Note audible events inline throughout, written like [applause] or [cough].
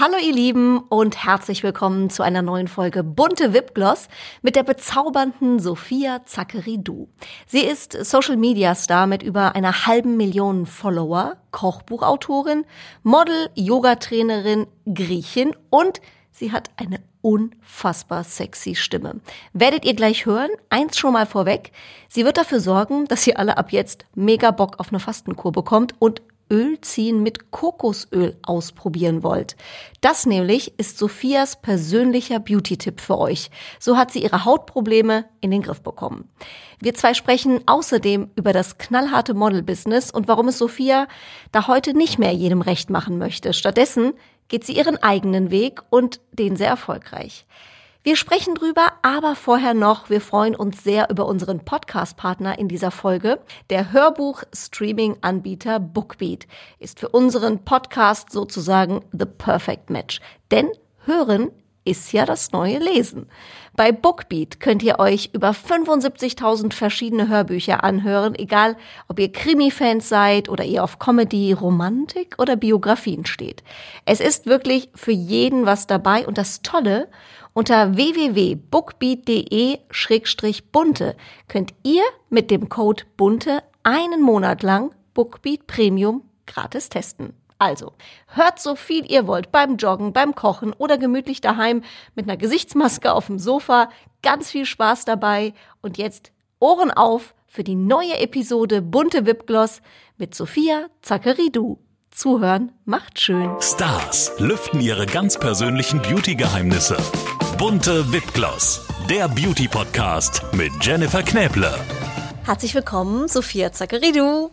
Hallo ihr Lieben und herzlich willkommen zu einer neuen Folge Bunte Wipgloss mit der bezaubernden Sophia Zackeridou. Sie ist Social Media Star mit über einer halben Million Follower, Kochbuchautorin, Model, Yogatrainerin, Griechin und sie hat eine unfassbar sexy Stimme. Werdet ihr gleich hören, eins schon mal vorweg, sie wird dafür sorgen, dass ihr alle ab jetzt mega Bock auf eine Fastenkur bekommt und Ölziehen mit Kokosöl ausprobieren wollt. Das nämlich ist Sophias persönlicher Beauty-Tipp für euch. So hat sie ihre Hautprobleme in den Griff bekommen. Wir zwei sprechen außerdem über das knallharte Model-Business und warum es Sophia da heute nicht mehr jedem recht machen möchte. Stattdessen geht sie ihren eigenen Weg und den sehr erfolgreich. Wir sprechen drüber, aber vorher noch, wir freuen uns sehr über unseren Podcast-Partner in dieser Folge. Der Hörbuch-Streaming-Anbieter Bookbeat ist für unseren Podcast sozusagen the perfect match. Denn Hören ist ja das neue Lesen. Bei Bookbeat könnt ihr euch über 75.000 verschiedene Hörbücher anhören, egal ob ihr Krimi-Fans seid oder ihr auf Comedy, Romantik oder Biografien steht. Es ist wirklich für jeden was dabei und das Tolle, unter www.bookbeat.de-bunte könnt ihr mit dem Code bunte einen Monat lang Bookbeat Premium gratis testen. Also, hört so viel ihr wollt beim Joggen, beim Kochen oder gemütlich daheim mit einer Gesichtsmaske auf dem Sofa. Ganz viel Spaß dabei und jetzt Ohren auf für die neue Episode Bunte Wipgloss mit Sophia Zackeridou. Zuhören macht schön. Stars lüften ihre ganz persönlichen Beauty-Geheimnisse. Bunte Wipgloss, der Beauty-Podcast mit Jennifer Knäble. Herzlich willkommen, Sophia Zackeridou.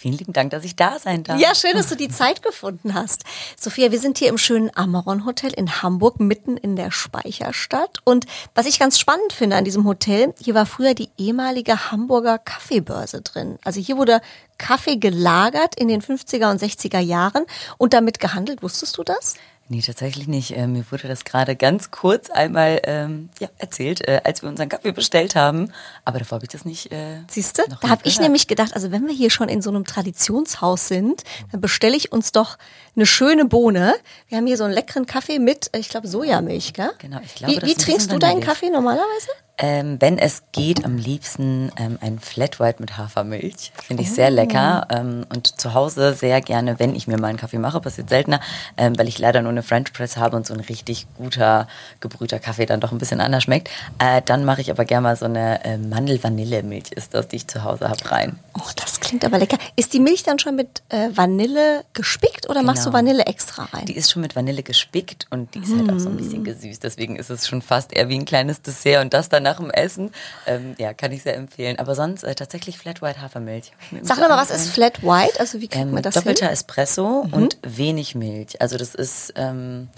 Vielen lieben Dank, dass ich da sein darf. Ja, schön, dass du die Zeit gefunden hast. Sophia, wir sind hier im schönen Amaron Hotel in Hamburg, mitten in der Speicherstadt. Und was ich ganz spannend finde an diesem Hotel, hier war früher die ehemalige Hamburger Kaffeebörse drin. Also hier wurde Kaffee gelagert in den 50er und 60er Jahren und damit gehandelt. Wusstest du das? Nee, tatsächlich nicht. Äh, mir wurde das gerade ganz kurz einmal ähm, ja, erzählt, äh, als wir unseren Kaffee bestellt haben. Aber davor habe ich das nicht. Äh, Siehst du? Da habe ich nämlich gedacht, also wenn wir hier schon in so einem Traditionshaus sind, dann bestelle ich uns doch eine schöne Bohne. Wir haben hier so einen leckeren Kaffee mit, ich glaube, Sojamilch, gell? Genau, ich glaube, Wie, wie trinkst du deinen Kaffee normalerweise? Ähm, wenn es geht, am liebsten ähm, ein Flat White mit Hafermilch. Finde ich oh. sehr lecker. Ähm, und zu Hause sehr gerne, wenn ich mir mal einen Kaffee mache, passiert seltener, ähm, weil ich leider nur eine French Press habe und so ein richtig guter gebrühter Kaffee dann doch ein bisschen anders schmeckt. Äh, dann mache ich aber gerne mal so eine äh, Mandel-Vanille-Milch, ist das, die ich zu Hause habe, rein. Oh, das klingt aber lecker. Ist die Milch dann schon mit äh, Vanille gespickt oder genau. machst du genau. Vanille extra rein? Die ist schon mit Vanille gespickt und die ist mm. halt auch so ein bisschen gesüßt. Deswegen ist es schon fast eher wie ein kleines Dessert und das dann nach dem Essen. Ähm, ja, kann ich sehr empfehlen. Aber sonst äh, tatsächlich Flat White Hafermilch. Sag mal, was ist Flat White? Also wie kriegt ähm, man das Doppelter hin? Espresso mhm. und wenig Milch. Also das ist ähm,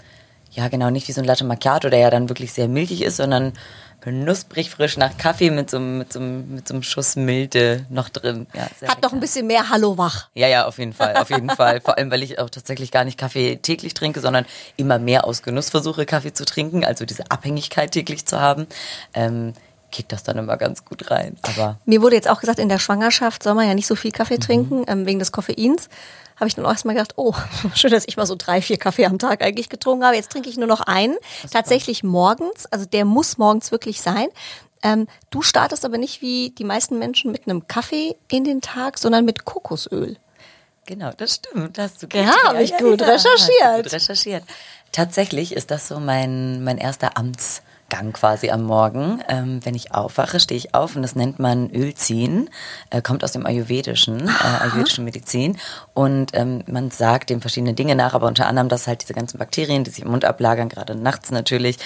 ja genau nicht wie so ein Latte Macchiato, der ja dann wirklich sehr milchig ist, sondern knusprig frisch nach Kaffee mit so, mit so, mit so einem Schuss Milde noch drin. Ja, Hat lecker. noch ein bisschen mehr Hallo wach. Ja, ja, auf jeden Fall, auf jeden [laughs] Fall. Vor allem, weil ich auch tatsächlich gar nicht Kaffee täglich trinke, sondern immer mehr aus Genuss versuche, Kaffee zu trinken, also diese Abhängigkeit täglich zu haben. Ähm, kickt das dann immer ganz gut rein. Aber Mir wurde jetzt auch gesagt, in der Schwangerschaft soll man ja nicht so viel Kaffee mhm. trinken, ähm, wegen des Koffeins. Habe ich dann auch erstmal gedacht, oh, [laughs] schön, dass ich mal so drei, vier Kaffee am Tag eigentlich getrunken habe. Jetzt trinke ich nur noch einen. Tatsächlich morgens, also der muss morgens wirklich sein. Ähm, du startest aber nicht wie die meisten Menschen mit einem Kaffee in den Tag, sondern mit Kokosöl. Genau, das stimmt. Das hast du ja, habe ich gut ja, recherchiert. Gut recherchiert. Tatsächlich ist das so mein, mein erster Amts. Gang quasi am Morgen. Ähm, wenn ich aufwache, stehe ich auf und das nennt man Ölziehen. Äh, kommt aus dem Ayurvedischen, äh, ayurvedischen Medizin. Und ähm, man sagt dem verschiedene Dinge nach, aber unter anderem, dass halt diese ganzen Bakterien, die sich im Mund ablagern, gerade nachts natürlich,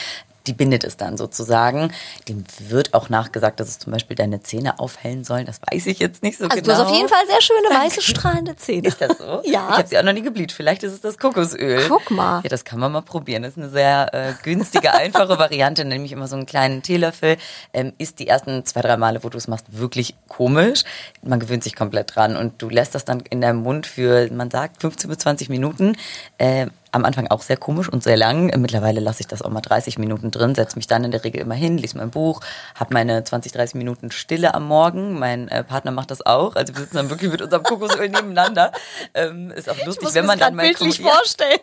die bindet es dann sozusagen. Dem wird auch nachgesagt, dass es zum Beispiel deine Zähne aufhellen sollen. Das weiß ich jetzt nicht so also genau. Du hast auf jeden Fall sehr schöne, weiße, strahlende Zähne. Ist das so? [laughs] ja. Ich habe sie auch noch nie geblüht. Vielleicht ist es das Kokosöl. Guck mal. Ja, das kann man mal probieren. Das ist eine sehr äh, günstige, einfache [laughs] Variante, nämlich immer so einen kleinen Teelöffel. Ähm, ist die ersten zwei, drei Male, wo du es machst, wirklich komisch. Man gewöhnt sich komplett dran und du lässt das dann in deinem Mund für, man sagt, 15 bis 20 Minuten. Äh, am Anfang auch sehr komisch und sehr lang. Mittlerweile lasse ich das auch mal 30 Minuten drin, setze mich dann in der Regel immer hin, lese mein Buch, habe meine 20, 30 Minuten Stille am Morgen. Mein äh, Partner macht das auch. Also wir sitzen dann wirklich mit unserem Kokosöl nebeneinander. Ähm, ist auch lustig, wenn man dann mal bildlich vorstellen.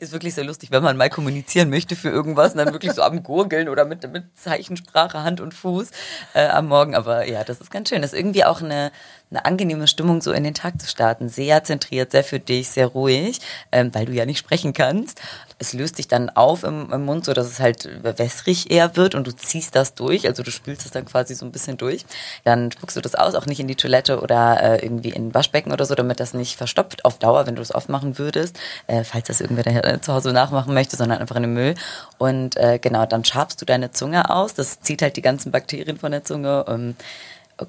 Ist wirklich sehr lustig, wenn man mal kommunizieren möchte für irgendwas und dann wirklich so am Gurgeln oder mit, mit Zeichensprache, Hand und Fuß äh, am Morgen. Aber ja, das ist ganz schön. Das ist irgendwie auch eine, eine angenehme Stimmung, so in den Tag zu starten. Sehr zentriert, sehr für dich, sehr ruhig, ähm, weil du ja nicht sprechen kannst. Es löst sich dann auf im, im Mund, so dass es halt wässrig eher wird und du ziehst das durch. Also du spülst es dann quasi so ein bisschen durch. Dann spuckst du das aus, auch nicht in die Toilette oder äh, irgendwie in Waschbecken oder so, damit das nicht verstopft auf Dauer, wenn du es aufmachen würdest, äh, falls das irgendwer äh, zu Hause nachmachen möchte, sondern einfach in den Müll. Und äh, genau, dann schabst du deine Zunge aus. Das zieht halt die ganzen Bakterien von der Zunge. Ähm,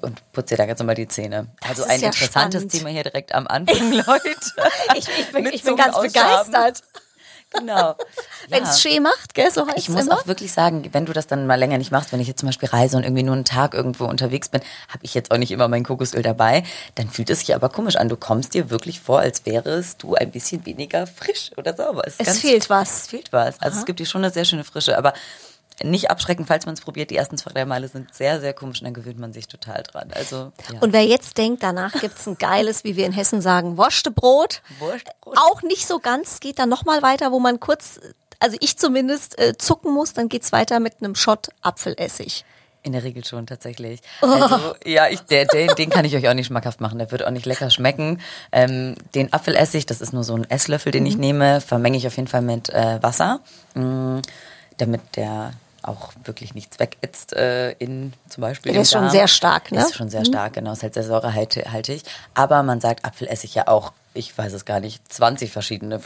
und putzt dir da ganz normal die Zähne. Also ein ja interessantes spannend. Thema hier direkt am Anfang, [laughs] Leute. Ich, ich bin, ich bin ganz begeistert. Genau. Wenn es schee macht, gell, so heißt Ich es muss immer. auch wirklich sagen, wenn du das dann mal länger nicht machst, wenn ich jetzt zum Beispiel reise und irgendwie nur einen Tag irgendwo unterwegs bin, habe ich jetzt auch nicht immer mein Kokosöl dabei, dann fühlt es sich aber komisch an. Du kommst dir wirklich vor, als wärest du ein bisschen weniger frisch oder sauber. ist Es fehlt was. Es fehlt was. Also es gibt dir schon eine sehr schöne Frische, aber nicht abschrecken, falls man es probiert. Die ersten zwei, drei Male sind sehr, sehr komisch und dann gewöhnt man sich total dran. Also, ja. Und wer jetzt denkt, danach gibt's ein geiles, wie wir in Hessen sagen, Wurstebrot. Wurstbrot. Auch nicht so ganz, geht dann nochmal weiter, wo man kurz, also ich zumindest, äh, zucken muss, dann geht's weiter mit einem Shot Apfelessig. In der Regel schon, tatsächlich. Also, ja, ich, der, den, den kann ich euch auch nicht schmackhaft machen. Der wird auch nicht lecker schmecken. Ähm, den Apfelessig, das ist nur so ein Esslöffel, den ich nehme, vermenge ich auf jeden Fall mit äh, Wasser, mh, damit der auch wirklich nichts wegätzt äh, in zum Beispiel Der ist schon sehr stark, ne? Ist schon sehr stark, genau. Ist halt sehr säurehaltig. Aber man sagt Apfelessig ja auch, ich weiß es gar nicht, 20 verschiedene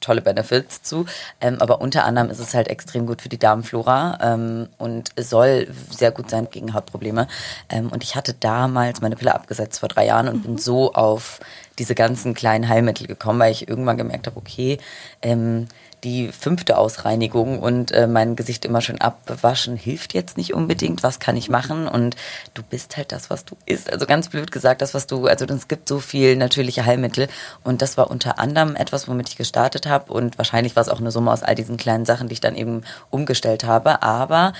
tolle Benefits zu. Ähm, aber unter anderem ist es halt extrem gut für die Darmflora ähm, und es soll sehr gut sein gegen Hautprobleme. Ähm, und ich hatte damals meine Pille abgesetzt vor drei Jahren und bin so auf diese ganzen kleinen Heilmittel gekommen, weil ich irgendwann gemerkt habe, okay, ähm, die fünfte Ausreinigung und äh, mein Gesicht immer schön abwaschen hilft jetzt nicht unbedingt. Was kann ich machen? Und du bist halt das, was du isst. Also ganz blöd gesagt, das, was du, also es gibt so viel natürliche Heilmittel. Und das war unter anderem etwas, womit ich gestartet habe. Und wahrscheinlich war es auch eine Summe aus all diesen kleinen Sachen, die ich dann eben umgestellt habe. Aber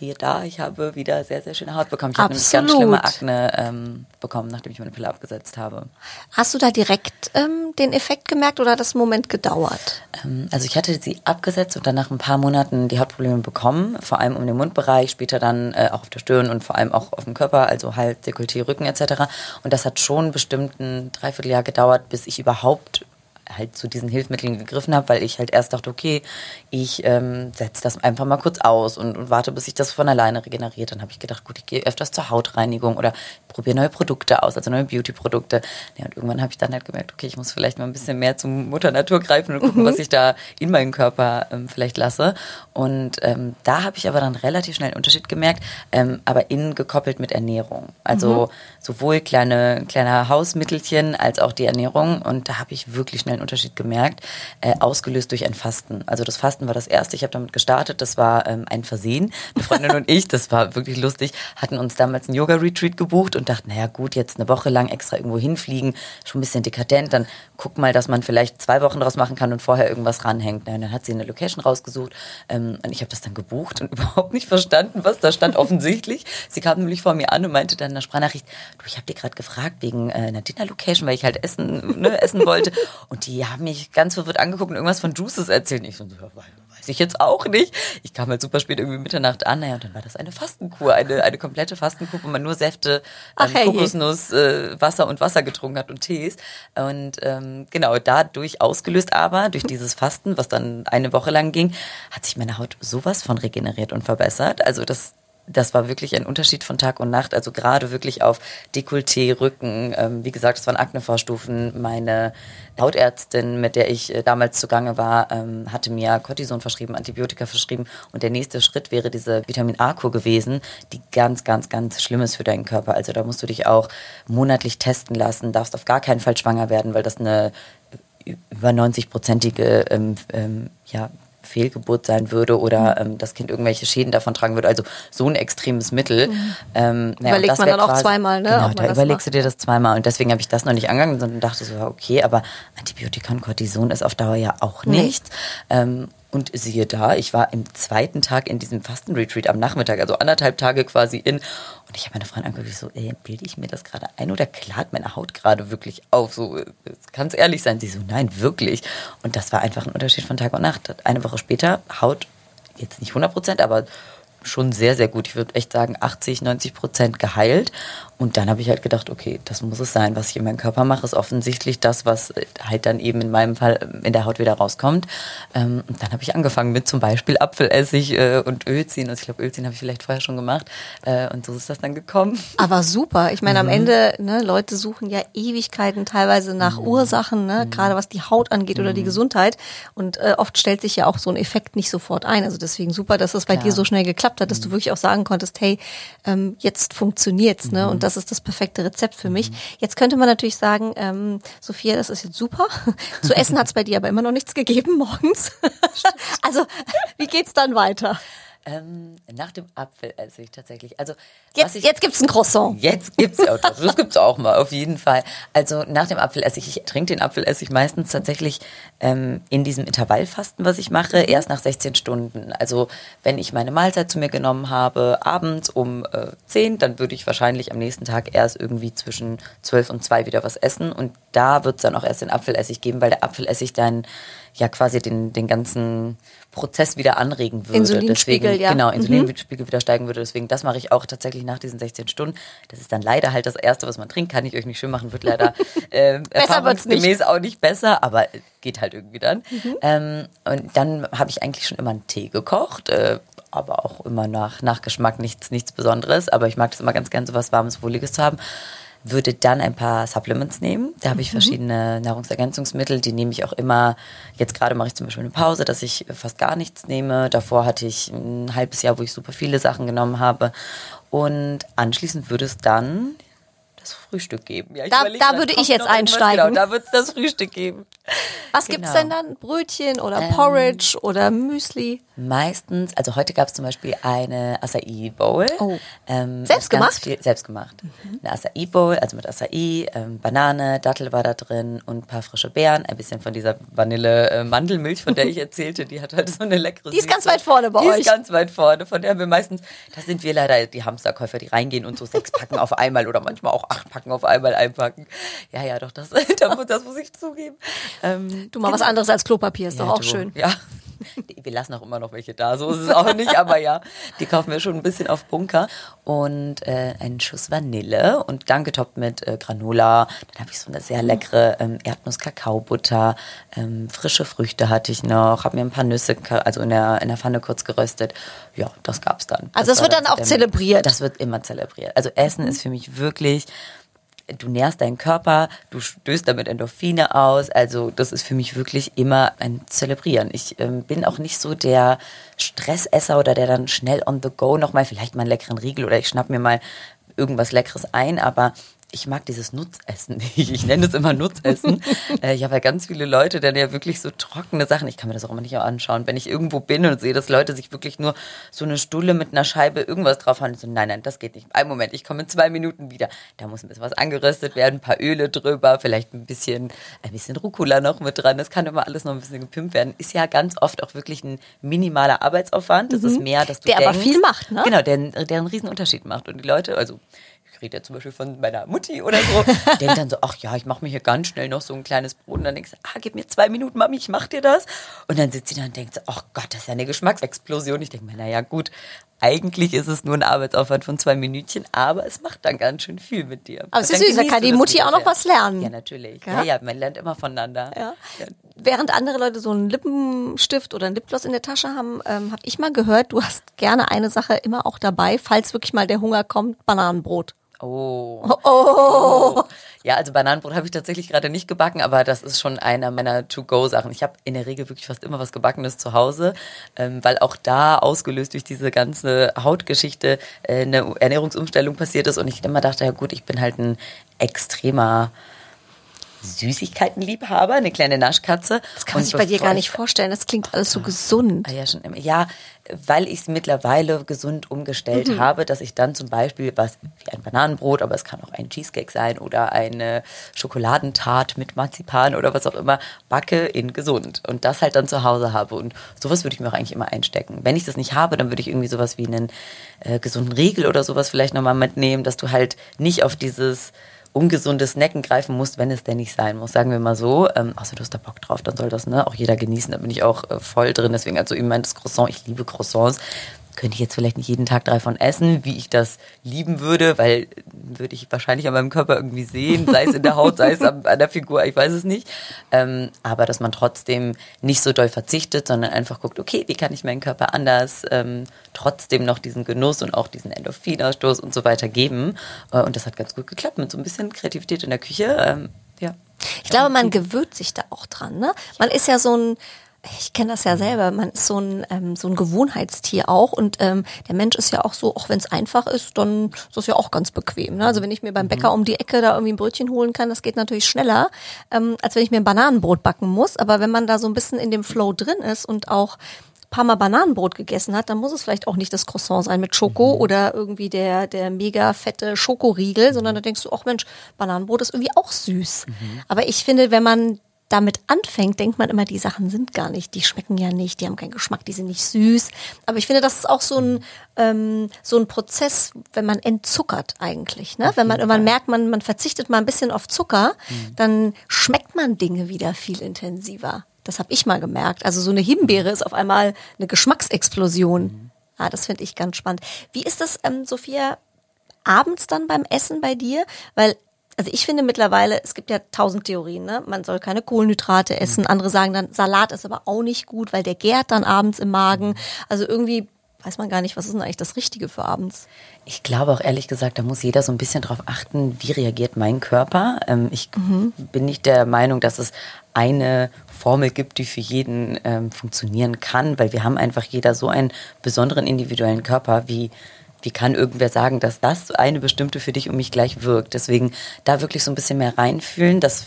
siehe da, ich habe wieder sehr, sehr schöne Haut bekommen. Ich habe nämlich ganz schlimme Akne ähm, bekommen, nachdem ich meine Pille abgesetzt habe. Hast du da direkt ähm, den Effekt gemerkt oder hat das einen Moment gedauert? Ähm, Also ich hatte sie abgesetzt und dann nach ein paar Monaten die Hautprobleme bekommen, vor allem um den Mundbereich, später dann äh, auch auf der Stirn und vor allem auch auf dem Körper, also Hals, Dekolleté, Rücken etc. Und das hat schon bestimmt ein Dreivierteljahr gedauert, bis ich überhaupt halt zu diesen Hilfsmitteln gegriffen habe, weil ich halt erst dachte, okay, ich ähm, setze das einfach mal kurz aus und, und warte, bis sich das von alleine regeneriert. Dann habe ich gedacht, gut, ich gehe öfters zur Hautreinigung oder probiere neue Produkte aus, also neue Beauty-Produkte. Ja, und irgendwann habe ich dann halt gemerkt, okay, ich muss vielleicht mal ein bisschen mehr zum Mutter Natur greifen und gucken, was ich da in meinen Körper ähm, vielleicht lasse. Und ähm, da habe ich aber dann relativ schnell einen Unterschied gemerkt, ähm, aber innen gekoppelt mit Ernährung. Also sowohl kleine, kleine Hausmittelchen als auch die Ernährung. Und da habe ich wirklich schnell einen Unterschied gemerkt, äh, ausgelöst durch ein Fasten. Also das Fasten war das erste. Ich habe damit gestartet. Das war ähm, ein Versehen. Eine Freundin und ich, das war wirklich lustig, hatten uns damals einen Yoga-Retreat gebucht und dachten, naja gut, jetzt eine Woche lang extra irgendwo hinfliegen, schon ein bisschen dekadent. Dann guck mal, dass man vielleicht zwei Wochen draus machen kann und vorher irgendwas ranhängt. Na, dann hat sie eine Location rausgesucht ähm, und ich habe das dann gebucht und [laughs] überhaupt nicht verstanden, was da stand offensichtlich. Sie kam nämlich vor mir an und meinte dann in der Sprachnachricht, du, ich habe dir gerade gefragt wegen äh, einer Dinner-Location, weil ich halt essen, ne, essen wollte. Und die haben mich ganz verwirrt angeguckt und irgendwas von Juices erzählt. Und ich so, weiß ich jetzt auch nicht. Ich kam halt super spät irgendwie Mitternacht an, naja, und dann war das eine Fastenkur, eine, eine komplette Fastenkur, wo man nur Säfte, Ach, ähm, herrje. Kokosnuss, äh, Wasser und Wasser getrunken hat und Tees. Und ähm, genau, dadurch ausgelöst aber, durch dieses Fasten, was dann eine Woche lang ging, hat sich meine Haut sowas von regeneriert und verbessert. Also das das war wirklich ein Unterschied von Tag und Nacht. Also gerade wirklich auf Dekolleté, Rücken. Ähm, wie gesagt, es waren Aknevorstufen. Meine Hautärztin, mit der ich äh, damals zugange war, ähm, hatte mir Cortison verschrieben, Antibiotika verschrieben. Und der nächste Schritt wäre diese Vitamin A-Kur gewesen, die ganz, ganz, ganz schlimm ist für deinen Körper. Also da musst du dich auch monatlich testen lassen, darfst auf gar keinen Fall schwanger werden, weil das eine über 90-prozentige ähm, ähm, ja, Fehlgeburt sein würde oder ähm, das Kind irgendwelche Schäden davon tragen würde. Also so ein extremes Mittel. Ähm, naja, Überlegt das man dann auch zweimal, ne, Genau, da überlegst macht. du dir das zweimal. Und deswegen habe ich das noch nicht angegangen, sondern dachte so, okay, aber Antibiotika und Cortison ist auf Dauer ja auch Nee. nichts. Ähm, Und siehe da, ich war im zweiten Tag in diesem Fastenretreat am Nachmittag, also anderthalb Tage quasi in. Und ich habe meine Freundin angeguckt, so, ey, bilde ich mir das gerade ein oder klart meine Haut gerade wirklich auf? So, kann es ehrlich sein? Sie so, nein, wirklich. Und das war einfach ein Unterschied von Tag und Nacht. Eine Woche später, Haut, jetzt nicht 100 Prozent, aber schon sehr, sehr gut. Ich würde echt sagen 80, 90 Prozent geheilt. Und dann habe ich halt gedacht, okay, das muss es sein. Was ich in meinem Körper mache, ist offensichtlich das, was halt dann eben in meinem Fall in der Haut wieder rauskommt. Ähm, und dann habe ich angefangen mit zum Beispiel Apfelessig äh, und Ölziehen. Und ich glaube, Ölziehen habe ich vielleicht vorher schon gemacht. Äh, und so ist das dann gekommen. Aber super. Ich meine, mhm. am Ende, ne, Leute suchen ja Ewigkeiten teilweise nach mhm. Ursachen, ne, mhm. gerade was die Haut angeht oder die mhm. Gesundheit. Und äh, oft stellt sich ja auch so ein Effekt nicht sofort ein. Also deswegen super, dass es bei Klar. dir so schnell geklappt hat, dass du mhm. wirklich auch sagen konntest, hey, ähm, jetzt funktioniert's, ne? Und mhm. Das ist das perfekte Rezept für mich. Mhm. Jetzt könnte man natürlich sagen, ähm, Sophia, das ist jetzt super. [laughs] Zu essen hat's bei dir aber immer noch nichts gegeben morgens. [laughs] also, wie geht's dann weiter? Ähm, nach dem Apfelessig tatsächlich. Also jetzt, ich, jetzt gibt's ein Croissant. Jetzt gibt's ja, das, das gibt's auch mal auf jeden Fall. Also nach dem Apfelessig, ich trinke den Apfelessig meistens tatsächlich ähm, in diesem Intervallfasten, was ich mache, erst nach 16 Stunden. Also wenn ich meine Mahlzeit zu mir genommen habe, abends um äh, 10, dann würde ich wahrscheinlich am nächsten Tag erst irgendwie zwischen 12 und 2 wieder was essen und da wird's dann auch erst den Apfelessig geben, weil der Apfelessig dann ja quasi den, den ganzen Prozess wieder anregen würde. Insulinspiegel, Deswegen, ja. Genau, Insulinspiegel mhm. wieder steigen würde. Deswegen, das mache ich auch tatsächlich nach diesen 16 Stunden. Das ist dann leider halt das Erste, was man trinkt. Kann ich euch nicht schön machen, wird leider [laughs] äh, erfahrungsgemäß auch nicht besser, aber geht halt irgendwie dann. Mhm. Ähm, und dann habe ich eigentlich schon immer einen Tee gekocht. Äh, aber auch immer nach, nach Geschmack nichts, nichts Besonderes. Aber ich mag das immer ganz gern, so was Warmes, Wohliges zu haben würde dann ein paar Supplements nehmen. Da habe ich mhm. verschiedene Nahrungsergänzungsmittel, die nehme ich auch immer. Jetzt gerade mache ich zum Beispiel eine Pause, dass ich fast gar nichts nehme. Davor hatte ich ein halbes Jahr, wo ich super viele Sachen genommen habe. Und anschließend würde es dann, das Frühstück geben. Ja, da, da würde ich jetzt einsteigen. Genau, da wird es das Frühstück geben. Was genau. gibt's denn dann? Brötchen oder ähm, Porridge oder Müsli? Meistens, also heute gab es zum Beispiel eine Acai Bowl. Oh. Ähm, selbst gemacht? Viel, selbst gemacht. Mhm. Eine Acai Bowl, also mit Acai, ähm, Banane, Dattel war da drin und ein paar frische Beeren, ein bisschen von dieser Vanille-Mandelmilch, von der ich [laughs] erzählte, die hat halt so eine leckere Die ist ganz weit vorne bei die euch. Die ist ganz weit vorne, von der haben wir meistens, das sind wir leider die Hamsterkäufer, die reingehen und so sechs [laughs] Packen auf einmal oder manchmal auch acht Packen auf einmal einpacken. Ja, ja, doch, das, [laughs] das muss ich zugeben. Ähm, du mal was anderes als Klopapier, ist ja, doch auch du, schön. Ja. Wir lassen auch immer noch welche da, so ist es auch nicht, aber ja, die kaufen wir schon ein bisschen auf Bunker. Und äh, einen Schuss Vanille und dann getoppt mit äh, Granola. Dann habe ich so eine sehr leckere ähm, Erdnuss-Kakaobutter. Ähm, frische Früchte hatte ich noch, habe mir ein paar Nüsse, also in der, in der Pfanne kurz geröstet. Ja, das gab's dann. Also das, das wird dann auch zelebriert? Das wird immer zelebriert. Also Essen ist für mich wirklich du nährst deinen Körper, du stößt damit Endorphine aus. Also das ist für mich wirklich immer ein Zelebrieren. Ich ähm, bin auch nicht so der Stressesser oder der dann schnell on the go nochmal vielleicht mal einen leckeren Riegel oder ich schnapp mir mal irgendwas Leckeres ein, aber ich mag dieses Nutzessen [laughs] nicht. Ich nenne es immer Nutzessen. [laughs] äh, ich habe ja ganz viele Leute, dann ja wirklich so trockene Sachen. Ich kann mir das auch immer nicht anschauen. Wenn ich irgendwo bin und sehe, dass Leute sich wirklich nur so eine Stulle mit einer Scheibe irgendwas drauf haben, so nein, nein, das geht nicht. Ein Moment, ich komme in zwei Minuten wieder. Da muss ein bisschen was angeröstet werden, ein paar Öle drüber, vielleicht ein bisschen, ein bisschen Rucola noch mit dran. Das kann immer alles noch ein bisschen gepimpt werden. Ist ja ganz oft auch wirklich ein minimaler Arbeitsaufwand. Das mhm. ist mehr, dass du der denkst, aber viel macht, ne? Genau, der, der einen riesen Unterschied macht. Und die Leute, also ich rede ja zum Beispiel von meiner Mutti oder so, [laughs] denkt dann so, ach ja, ich mache mir hier ganz schnell noch so ein kleines Brot und dann denkst du, ah, gib mir zwei Minuten, Mami, ich mach dir das. Und dann sitzt sie da und denkt so, ach Gott, das ist ja eine Geschmacksexplosion. Ich denke mir, naja, gut, eigentlich ist es nur ein Arbeitsaufwand von zwei Minütchen, aber es macht dann ganz schön viel mit dir. Aber es ist süß, da kann die Mutti auch noch was lernen. Ja, natürlich. Ja, ja, man lernt immer voneinander. Ja. Ja. Während andere Leute so einen Lippenstift oder einen Lipgloss in der Tasche haben, ähm, habe ich mal gehört, du hast gerne eine Sache immer auch dabei, falls wirklich mal der Hunger kommt, Bananenbrot. Oh. oh. oh. Ja, also Bananenbrot habe ich tatsächlich gerade nicht gebacken, aber das ist schon einer meiner To-Go-Sachen. Ich habe in der Regel wirklich fast immer was Gebackenes zu Hause, ähm, weil auch da ausgelöst durch diese ganze Hautgeschichte äh, eine Ernährungsumstellung passiert ist und ich immer dachte, ja gut, ich bin halt ein extremer Süßigkeitenliebhaber, eine kleine Naschkatze. Das kann man sich bei dir gar nicht vorstellen. Das klingt alles so gesund. Ah, ja, schon immer. Ja, weil ich es mittlerweile gesund umgestellt mhm. habe, dass ich dann zum Beispiel was wie ein Bananenbrot, aber es kann auch ein Cheesecake sein oder eine Schokoladentart mit Marzipan oder was auch immer, backe in gesund und das halt dann zu Hause habe. Und sowas würde ich mir auch eigentlich immer einstecken. Wenn ich das nicht habe, dann würde ich irgendwie sowas wie einen äh, gesunden Riegel oder sowas vielleicht nochmal mitnehmen, dass du halt nicht auf dieses ungesunde Snacken greifen musst, wenn es denn nicht sein muss. Sagen wir mal so. Ähm, außer du hast da Bock drauf, dann soll das ne, auch jeder genießen. Da bin ich auch äh, voll drin. Deswegen, also ich meine, das Croissant, ich liebe Croissants könnte ich jetzt vielleicht nicht jeden Tag drei von essen, wie ich das lieben würde, weil würde ich wahrscheinlich an meinem Körper irgendwie sehen, sei es in der Haut, sei es an, der Figur, ich weiß es nicht. Ähm, aber dass man trotzdem nicht so doll verzichtet, sondern einfach guckt, okay, wie kann ich meinen Körper anders ähm, trotzdem noch diesen Genuss und auch diesen Endorphinausstoß und so weiter geben. Äh, und das hat ganz gut geklappt mit so ein bisschen Kreativität in der Küche. Ähm, ja. Ich glaube, man gewöhnt sich da auch dran. Ne? Man ist ja so ein ich kenne das ja selber, man ist so ein, ähm, so ein Gewohnheitstier auch und ähm, der Mensch ist ja auch so, auch wenn es einfach ist, dann ist das ja auch ganz bequem. Ne? Also wenn ich mir beim Bäcker um die Ecke da irgendwie ein Brötchen holen kann, das geht natürlich schneller, ähm, als wenn ich mir ein Bananenbrot backen muss. Aber wenn man da so ein bisschen in dem Flow drin ist und auch paar Mal Bananenbrot gegessen hat, dann muss es vielleicht auch nicht das Croissant sein mit Schoko mhm. oder irgendwie der, der mega fette Schokoriegel, sondern da denkst du, ach Mensch, Bananenbrot ist irgendwie auch süß. Mhm. Aber ich finde, wenn man damit anfängt, denkt man immer, die Sachen sind gar nicht, die schmecken ja nicht, die haben keinen Geschmack, die sind nicht süß. Aber ich finde, das ist auch so ein, ähm, so ein Prozess, wenn man entzuckert eigentlich. Ne? Wenn man irgendwann merkt, man, man verzichtet mal ein bisschen auf Zucker, mhm. dann schmeckt man Dinge wieder viel intensiver. Das habe ich mal gemerkt. Also so eine Himbeere ist auf einmal eine Geschmacksexplosion. Mhm. Ah, das finde ich ganz spannend. Wie ist das, ähm, Sophia, abends dann beim Essen bei dir? Weil also ich finde mittlerweile, es gibt ja tausend Theorien, ne? Man soll keine Kohlenhydrate essen. Andere sagen dann, Salat ist aber auch nicht gut, weil der gärt dann abends im Magen. Also irgendwie weiß man gar nicht, was ist denn eigentlich das Richtige für abends. Ich glaube auch ehrlich gesagt, da muss jeder so ein bisschen drauf achten, wie reagiert mein Körper. Ähm, ich mhm. bin nicht der Meinung, dass es eine Formel gibt, die für jeden ähm, funktionieren kann, weil wir haben einfach jeder so einen besonderen individuellen Körper, wie wie kann irgendwer sagen, dass das eine bestimmte für dich und mich gleich wirkt? Deswegen da wirklich so ein bisschen mehr reinfühlen. Das,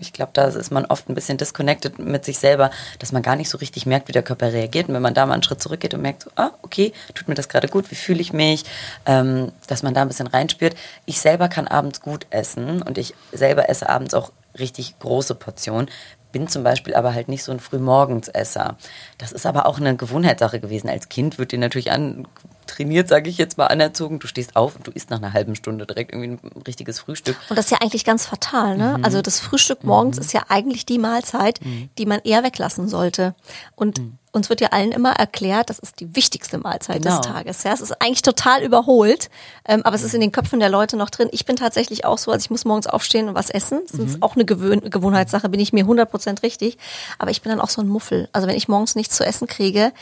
ich glaube, da ist man oft ein bisschen disconnected mit sich selber, dass man gar nicht so richtig merkt, wie der Körper reagiert. Und wenn man da mal einen Schritt zurückgeht und merkt, so, ah, okay, tut mir das gerade gut, wie fühle ich mich, ähm, dass man da ein bisschen reinspürt. Ich selber kann abends gut essen und ich selber esse abends auch richtig große Portionen bin zum Beispiel aber halt nicht so ein Frühmorgensesser. Das ist aber auch eine Gewohnheitssache gewesen. Als Kind wird dir natürlich an, trainiert, sage ich jetzt mal, anerzogen. Du stehst auf und du isst nach einer halben Stunde direkt irgendwie ein richtiges Frühstück. Und das ist ja eigentlich ganz fatal, ne? Mhm. Also das Frühstück morgens mhm. ist ja eigentlich die Mahlzeit, mhm. die man eher weglassen sollte. Und mhm. uns wird ja allen immer erklärt, das ist die wichtigste Mahlzeit genau. des Tages. Ja, es ist eigentlich total überholt, ähm, aber es ist in den Köpfen der Leute noch drin. Ich bin tatsächlich auch so, also ich muss morgens aufstehen und was essen. Das ist mhm. auch eine Gewöhn Gewohnheitssache, bin ich mir 100% richtig. Aber ich bin dann auch so ein Muffel. Also wenn ich morgens nichts zu essen kriege,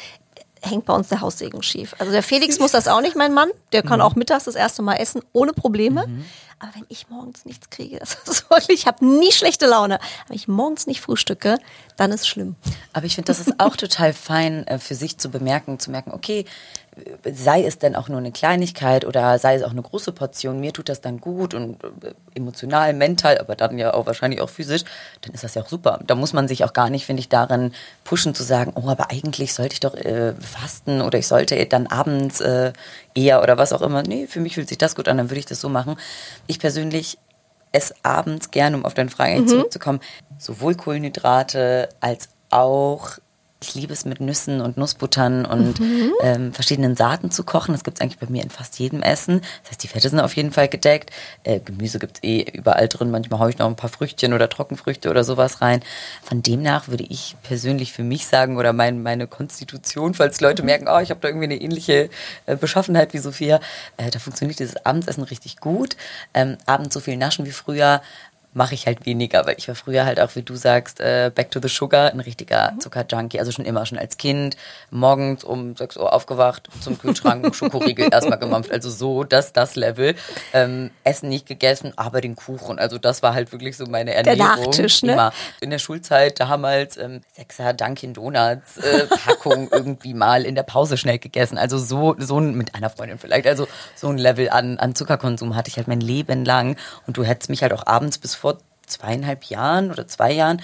hängt bei uns der Haussegen schief. Also der Felix muss das auch nicht, mein Mann. Der kann mhm. auch mittags das erste Mal essen, ohne Probleme. Mhm. Aber wenn ich morgens nichts kriege, [laughs] das ist wirklich, ich habe nie schlechte Laune. Wenn ich morgens nicht frühstücke, dann ist schlimm. Aber ich finde, das ist auch total fein äh, für sich zu bemerken, zu merken, okay, sei es denn auch nur eine Kleinigkeit oder sei es auch eine große Portion, mir tut das dann gut und äh, emotional, mental, aber dann ja auch wahrscheinlich auch physisch, dann ist das ja auch super. Da muss man sich auch gar nicht, finde ich, darin pushen zu sagen, oh, aber eigentlich sollte ich doch äh, fasten oder ich sollte dann abends äh, eher oder was auch immer. Nee, für mich fühlt sich das gut an, dann würde ich das so machen. Ich persönlich esse abends gerne, um auf deine Frage mhm. zurückzukommen, sowohl Kohlenhydrate als auch ich liebe es mit Nüssen und Nussbuttern und mhm. ähm, verschiedenen Saaten zu kochen. Das gibt es eigentlich bei mir in fast jedem Essen. Das heißt, die Fette sind auf jeden Fall gedeckt. Äh, Gemüse gibt es eh überall drin. Manchmal haue ich noch ein paar Früchtchen oder Trockenfrüchte oder sowas rein. Von demnach würde ich persönlich für mich sagen oder mein, meine Konstitution, falls Leute mhm. merken, oh, ich habe da irgendwie eine ähnliche äh, Beschaffenheit wie Sophia, äh, da funktioniert dieses Abendessen richtig gut. Ähm, abends so viel naschen wie früher, mache ich halt weniger, weil ich war früher halt auch, wie du sagst, äh, Back to the Sugar, ein richtiger mhm. Zuckerjunkie, also schon immer, schon als Kind, morgens um 6 Uhr aufgewacht, zum Kühlschrank, Schokoriegel [laughs] erstmal gemampft, also so, das, das Level. Ähm, Essen nicht gegessen, aber den Kuchen, also das war halt wirklich so meine Ernährung. Der Nachtisch, ne? Immer. In der Schulzeit damals ähm, Sechser Dunkin Donuts äh, Packung [laughs] irgendwie mal in der Pause schnell gegessen, also so, so mit einer Freundin vielleicht, also so ein Level an, an Zuckerkonsum hatte ich halt mein Leben lang und du hättest mich halt auch abends bis vor zweieinhalb Jahren oder zwei Jahren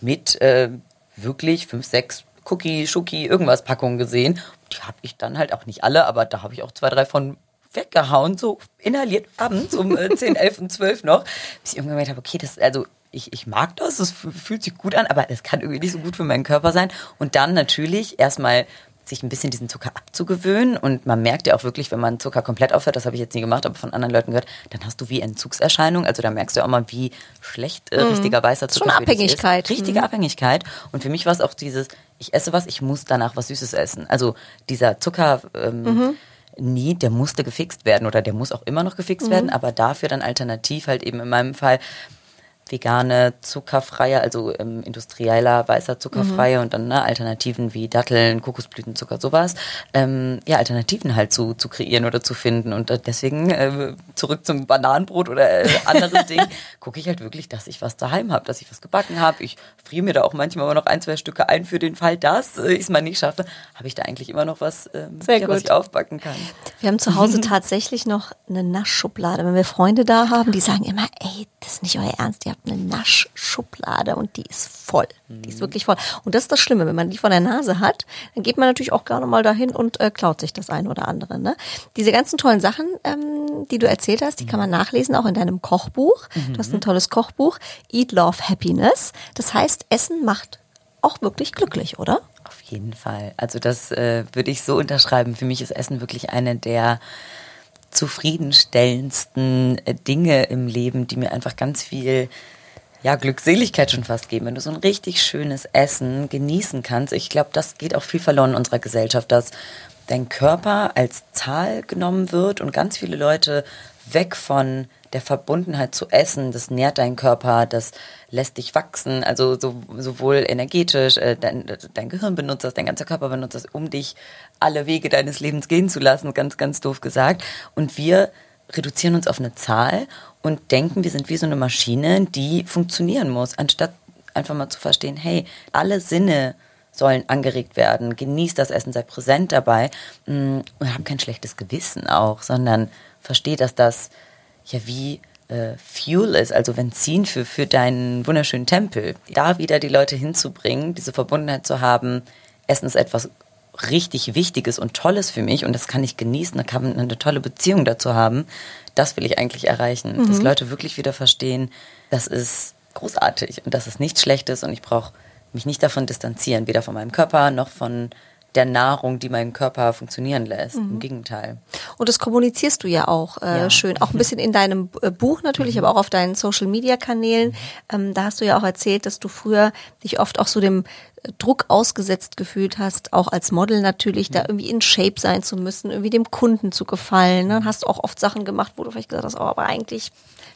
mit äh, wirklich fünf, sechs Cookie, Schuki, irgendwas Packungen gesehen. Die habe ich dann halt auch nicht alle, aber da habe ich auch zwei, drei von weggehauen, so inhaliert abends um äh, [laughs] 10, 11 und 12 noch, bis ich irgendwann gemerkt habe, okay, das, also ich, ich mag das, es fühlt sich gut an, aber es kann irgendwie nicht so gut für meinen Körper sein. Und dann natürlich erstmal sich ein bisschen diesen Zucker abzugewöhnen. Und man merkt ja auch wirklich, wenn man Zucker komplett aufhört, das habe ich jetzt nie gemacht, aber von anderen Leuten gehört, dann hast du wie Entzugserscheinung. Also da merkst du auch mal, wie schlecht äh, richtiger weißer Zucker Schon Abhängigkeit. ist. Richtige mhm. Abhängigkeit. Und für mich war es auch dieses, ich esse was, ich muss danach was Süßes essen. Also dieser Zucker. Ähm, mhm nie, der musste gefixt werden oder der muss auch immer noch gefixt mhm. werden, aber dafür dann alternativ halt eben in meinem Fall vegane, zuckerfreie, also ähm, industrieller weißer zuckerfreie mhm. und dann ne, Alternativen wie Datteln, Kokosblütenzucker, sowas. Ähm, ja, Alternativen halt zu, zu kreieren oder zu finden. Und äh, deswegen äh, zurück zum Bananenbrot oder äh, anderes [laughs] Ding, gucke ich halt wirklich, dass ich was daheim habe, dass ich was gebacken habe. Ich friere mir da auch manchmal immer noch ein, zwei Stücke ein für den Fall, dass äh, ich es mal nicht schaffe, habe ich da eigentlich immer noch was, ähm, ja, was ich aufbacken kann. Wir haben zu Hause [laughs] tatsächlich noch eine Naschschublade. Wenn wir Freunde da haben, die sagen immer, ey, das ist nicht euer Ernst, ihr habt eine Naschschublade und die ist voll. Mhm. Die ist mhm. wirklich voll. Und das ist das Schlimme, wenn man die vor der Nase hat, dann geht man natürlich auch gerne mal dahin und äh, klaut sich das ein oder andere. Ne? Diese ganzen tollen Sachen, ähm, die du erzählt hast, die kann man nachlesen, auch in deinem Kochbuch. Mhm. Du hast ein tolles Kochbuch, Eat Love Happiness. Das heißt, Essen macht auch wirklich glücklich, oder? Auf jeden Fall. Also das äh, würde ich so unterschreiben. Für mich ist Essen wirklich eine der zufriedenstellendsten äh, Dinge im Leben, die mir einfach ganz viel ja, Glückseligkeit schon fast geben, wenn du so ein richtig schönes Essen genießen kannst. Ich glaube, das geht auch viel verloren in unserer Gesellschaft, dass dein Körper als Zahl genommen wird und ganz viele Leute weg von der Verbundenheit zu essen, das nährt deinen Körper, das lässt dich wachsen, also so, sowohl energetisch, äh, dein, dein Gehirn benutzt das, dein ganzer Körper benutzt das, um dich alle Wege deines Lebens gehen zu lassen, ganz, ganz doof gesagt. Und wir reduzieren uns auf eine Zahl und denken, wir sind wie so eine Maschine, die funktionieren muss, anstatt einfach mal zu verstehen, hey, alle Sinne sollen angeregt werden, genieß das Essen, sei präsent dabei. Mm, und hab kein schlechtes Gewissen auch, sondern versteh, dass das ja wie äh, Fuel ist, also Benzin für, für deinen wunderschönen Tempel. Da wieder die Leute hinzubringen, diese Verbundenheit zu haben, Essen ist etwas richtig Wichtiges und Tolles für mich und das kann ich genießen, da kann man eine tolle Beziehung dazu haben. Das will ich eigentlich erreichen, mhm. dass Leute wirklich wieder verstehen, das ist großartig und das ist nichts Schlechtes und ich brauche mich nicht davon distanzieren, weder von meinem Körper noch von der Nahrung, die meinen Körper funktionieren lässt. Mhm. Im Gegenteil. Und das kommunizierst du ja auch äh, ja. schön. Auch ein bisschen in deinem äh, Buch natürlich, mhm. aber auch auf deinen Social Media Kanälen. Mhm. Ähm, da hast du ja auch erzählt, dass du früher dich oft auch so dem äh, Druck ausgesetzt gefühlt hast, auch als Model natürlich, da mhm. irgendwie in Shape sein zu müssen, irgendwie dem Kunden zu gefallen. Dann ne? hast du auch oft Sachen gemacht, wo du vielleicht gesagt hast, oh, aber eigentlich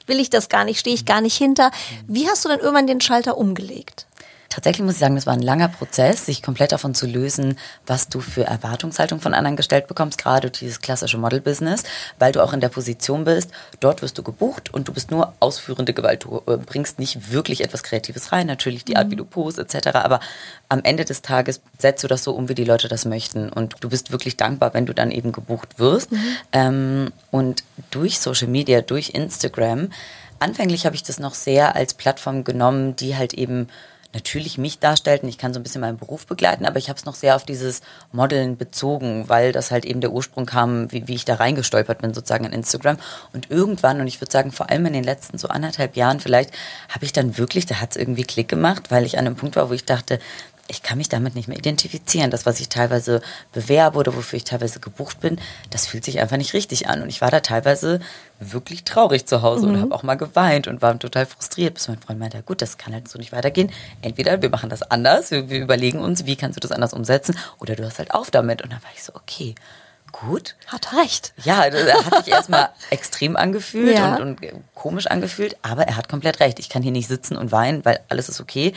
will ich das gar nicht, stehe ich gar nicht hinter. Wie hast du dann irgendwann den Schalter umgelegt? Tatsächlich muss ich sagen, das war ein langer Prozess, sich komplett davon zu lösen, was du für Erwartungshaltung von anderen gestellt bekommst, gerade dieses klassische Model-Business, weil du auch in der Position bist, dort wirst du gebucht und du bist nur ausführende Gewalt. Du äh, bringst nicht wirklich etwas Kreatives rein, natürlich die Art, wie du post etc., aber am Ende des Tages setzt du das so um, wie die Leute das möchten und du bist wirklich dankbar, wenn du dann eben gebucht wirst. Mhm. Ähm, und durch Social Media, durch Instagram, anfänglich habe ich das noch sehr als Plattform genommen, die halt eben natürlich mich darstellten. Ich kann so ein bisschen meinen Beruf begleiten, aber ich habe es noch sehr auf dieses Modeln bezogen, weil das halt eben der Ursprung kam, wie, wie ich da reingestolpert bin sozusagen in Instagram. Und irgendwann, und ich würde sagen, vor allem in den letzten so anderthalb Jahren vielleicht, habe ich dann wirklich, da hat es irgendwie Klick gemacht, weil ich an einem Punkt war, wo ich dachte, ich kann mich damit nicht mehr identifizieren. Das, was ich teilweise bewerbe oder wofür ich teilweise gebucht bin, das fühlt sich einfach nicht richtig an. Und ich war da teilweise wirklich traurig zu Hause mhm. und habe auch mal geweint und war total frustriert, bis mein Freund meinte, gut, das kann halt so nicht weitergehen. Entweder wir machen das anders, wir, wir überlegen uns, wie kannst du das anders umsetzen, oder du hörst halt auf damit. Und dann war ich so, okay, gut. Hat recht. Ja, er hat sich erstmal [laughs] extrem angefühlt ja. und, und, komisch angefühlt, aber er hat komplett recht. Ich kann hier nicht sitzen und weinen, weil alles ist okay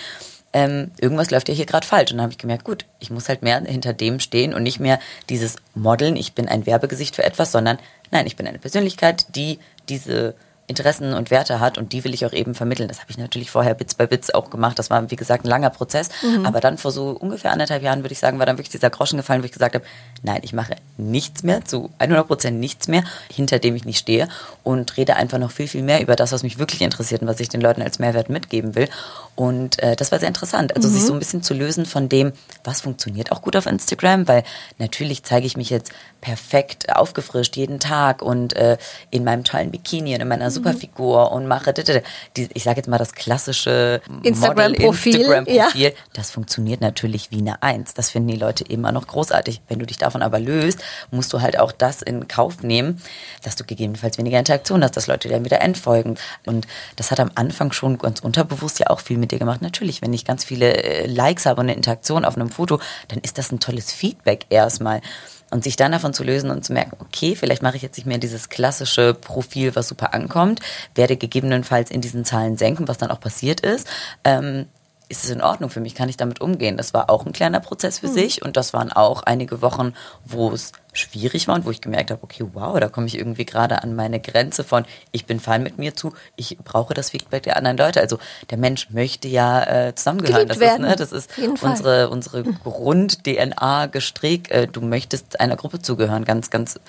ähm, irgendwas läuft ja hier gerade falsch. Und dann habe ich gemerkt, gut, ich muss halt mehr hinter dem stehen und nicht mehr dieses Modeln, ich bin ein Werbegesicht für etwas, sondern nein, ich bin eine Persönlichkeit, die diese Interessen und Werte hat und die will ich auch eben vermitteln. Das habe ich natürlich vorher Bits bei Bits auch gemacht. Das war, wie gesagt, ein langer Prozess. Mhm. Aber dann vor so ungefähr anderthalb Jahren, würde ich sagen, war dann wirklich dieser Groschen gefallen, wo ich gesagt habe, nein, ich mache nichts mehr, zu 100 Prozent nichts mehr, hinter dem ich nicht stehe und rede einfach noch viel, viel mehr über das, was mich wirklich interessiert und was ich den Leuten als Mehrwert mitgeben will. Und äh, das war sehr interessant. Also mhm. sich so ein bisschen zu lösen von dem, was funktioniert auch gut auf Instagram, weil natürlich zeige ich mich jetzt perfekt aufgefrischt jeden Tag und äh, in meinem tollen Bikini und in meiner mhm. Superfigur und mache, die, ich sage jetzt mal das klassische Instagram-Profil. Instagram ja. Das funktioniert natürlich wie eine Eins. Das finden die Leute immer noch großartig. Wenn du dich davon aber löst, musst du halt auch das in Kauf nehmen, dass du gegebenenfalls weniger Interaktion hast, dass Leute dir wieder entfolgen. Und das hat am Anfang schon ganz unterbewusst ja auch viel mit dir gemacht. Natürlich, wenn ich ganz viele äh, Likes habe und eine Interaktion auf einem Foto, dann ist das ein tolles Feedback erstmal. Und sich dann davon zu lösen und zu merken, okay, vielleicht mache ich jetzt nicht mehr dieses klassische Profil, was super ankommt, werde gegebenenfalls in diesen Zahlen senken, was dann auch passiert ist. Ähm, ist es in Ordnung für mich? Kann ich damit umgehen? Das war auch ein kleiner Prozess für mhm. sich und das waren auch einige Wochen, wo es schwierig war und wo ich gemerkt habe, okay, wow, da komme ich irgendwie gerade an meine Grenze von, ich bin fein mit mir zu, ich brauche das Feedback der anderen Leute. Also der Mensch möchte ja äh, zusammengehören. Das ist, ne, das ist unsere, unsere Grund-DNA gestrickt. Äh, du möchtest einer Gruppe zugehören, ganz, ganz